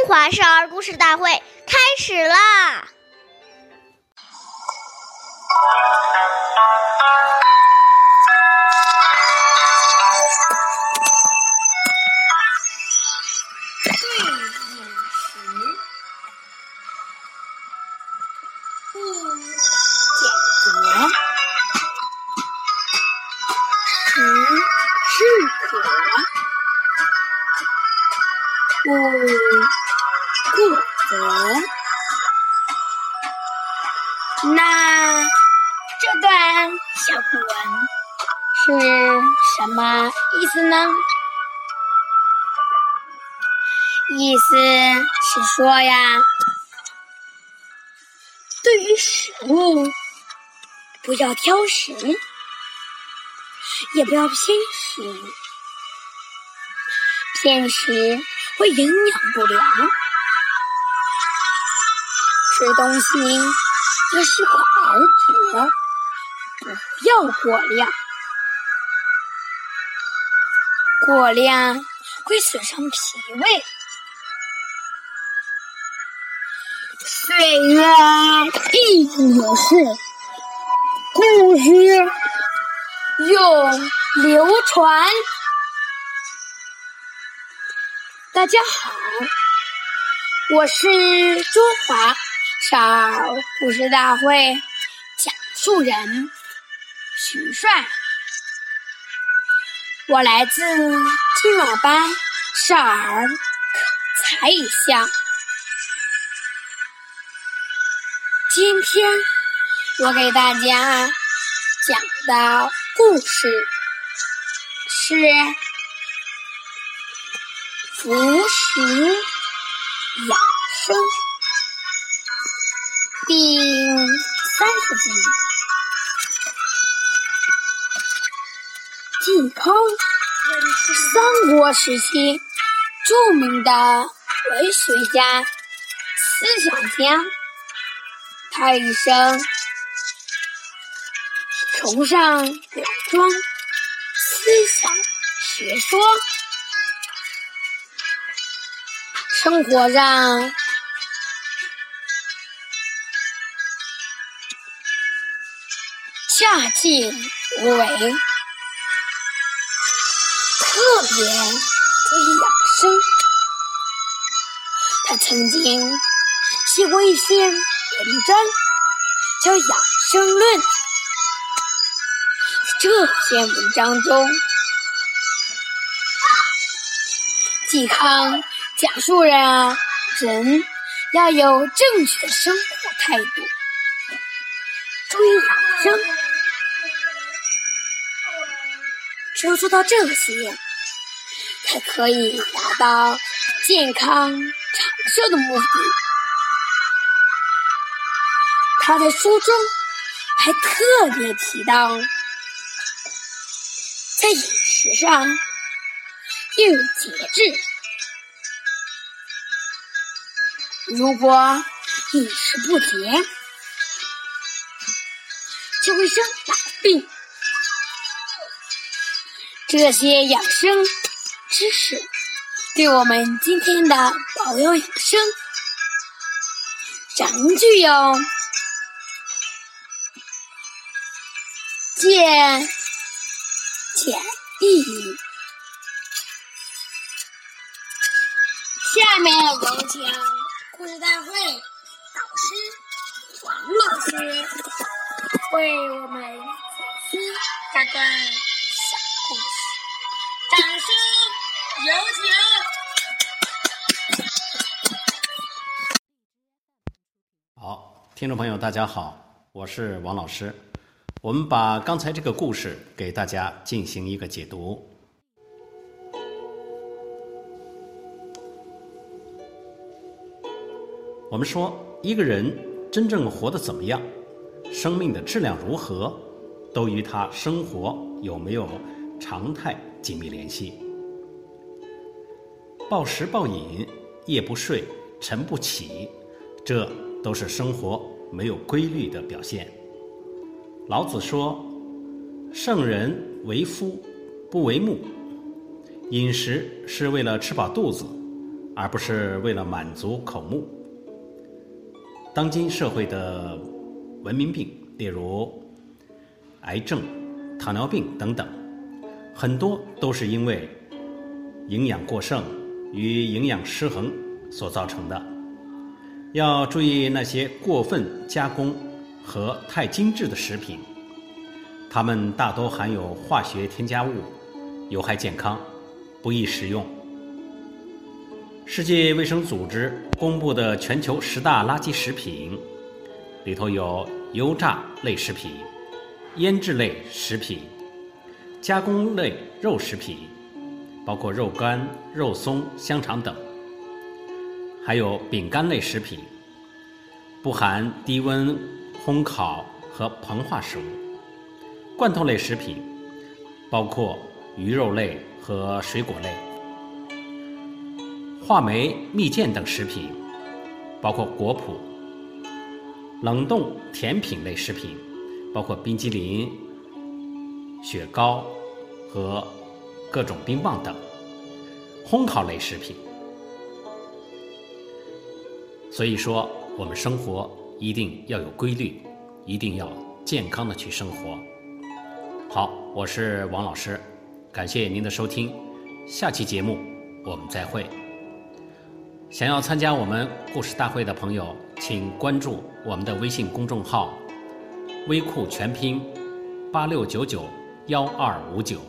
中华少儿故事大会开始啦！对饮食，不拣择，食适可，小古文是什么意思呢？意思是说呀，对于食物不要挑食，也不要偏食，偏食会营养不良。吃东西要适可而止，不要过量，过量会损伤脾胃。岁月一流逝，故事永流传。大家好，我是中华少儿故事大会讲述人徐帅，我来自金马班少儿口才一项。今天我给大家讲的故事是《服食养生》第三十集。嵇康，三国时期著名的文学家、思想家。他一生崇尚老庄思想学说，生活上恰劲无为，特别注意养生。他曾经写过一篇文章叫《养生论》。这篇文章中，嵇康讲述了人要有正确的生活态度，注意养生。只有做到这些，才可以达到健康长寿的目的。他在书中还特别提到，在饮食上要有节制。如果饮食不节，就会生老病。这些养生知识，对我们今天的保佑养生，仍具有借鉴意义。下面有请故事大会导师王老师为我们解析这段小故事。掌声有请！好，听众朋友，大家好，我是王老师。我们把刚才这个故事给大家进行一个解读。我们说，一个人真正活得怎么样，生命的质量如何，都与他生活有没有常态紧密联系。暴食暴饮、夜不睡、晨不起，这都是生活没有规律的表现。老子说：“圣人为夫，不为目。”饮食是为了吃饱肚子，而不是为了满足口目。当今社会的文明病，例如癌症、糖尿病等等，很多都是因为营养过剩与营养失衡所造成的。要注意那些过分加工和太精致的食品，它们大多含有化学添加物，有害健康，不宜食用。世界卫生组织公布的全球十大垃圾食品里头有油炸类食品、腌制类食品、加工类肉食品，包括肉干、肉松、香肠等。还有饼干类食品，不含低温烘烤和膨化食物；罐头类食品，包括鱼肉类和水果类；话梅、蜜饯等食品，包括果脯；冷冻甜品类食品，包括冰激凌、雪糕和各种冰棒等；烘烤类食品。所以说，我们生活一定要有规律，一定要健康的去生活。好，我是王老师，感谢您的收听，下期节目我们再会。想要参加我们故事大会的朋友，请关注我们的微信公众号“微库全拼八六九九幺二五九”。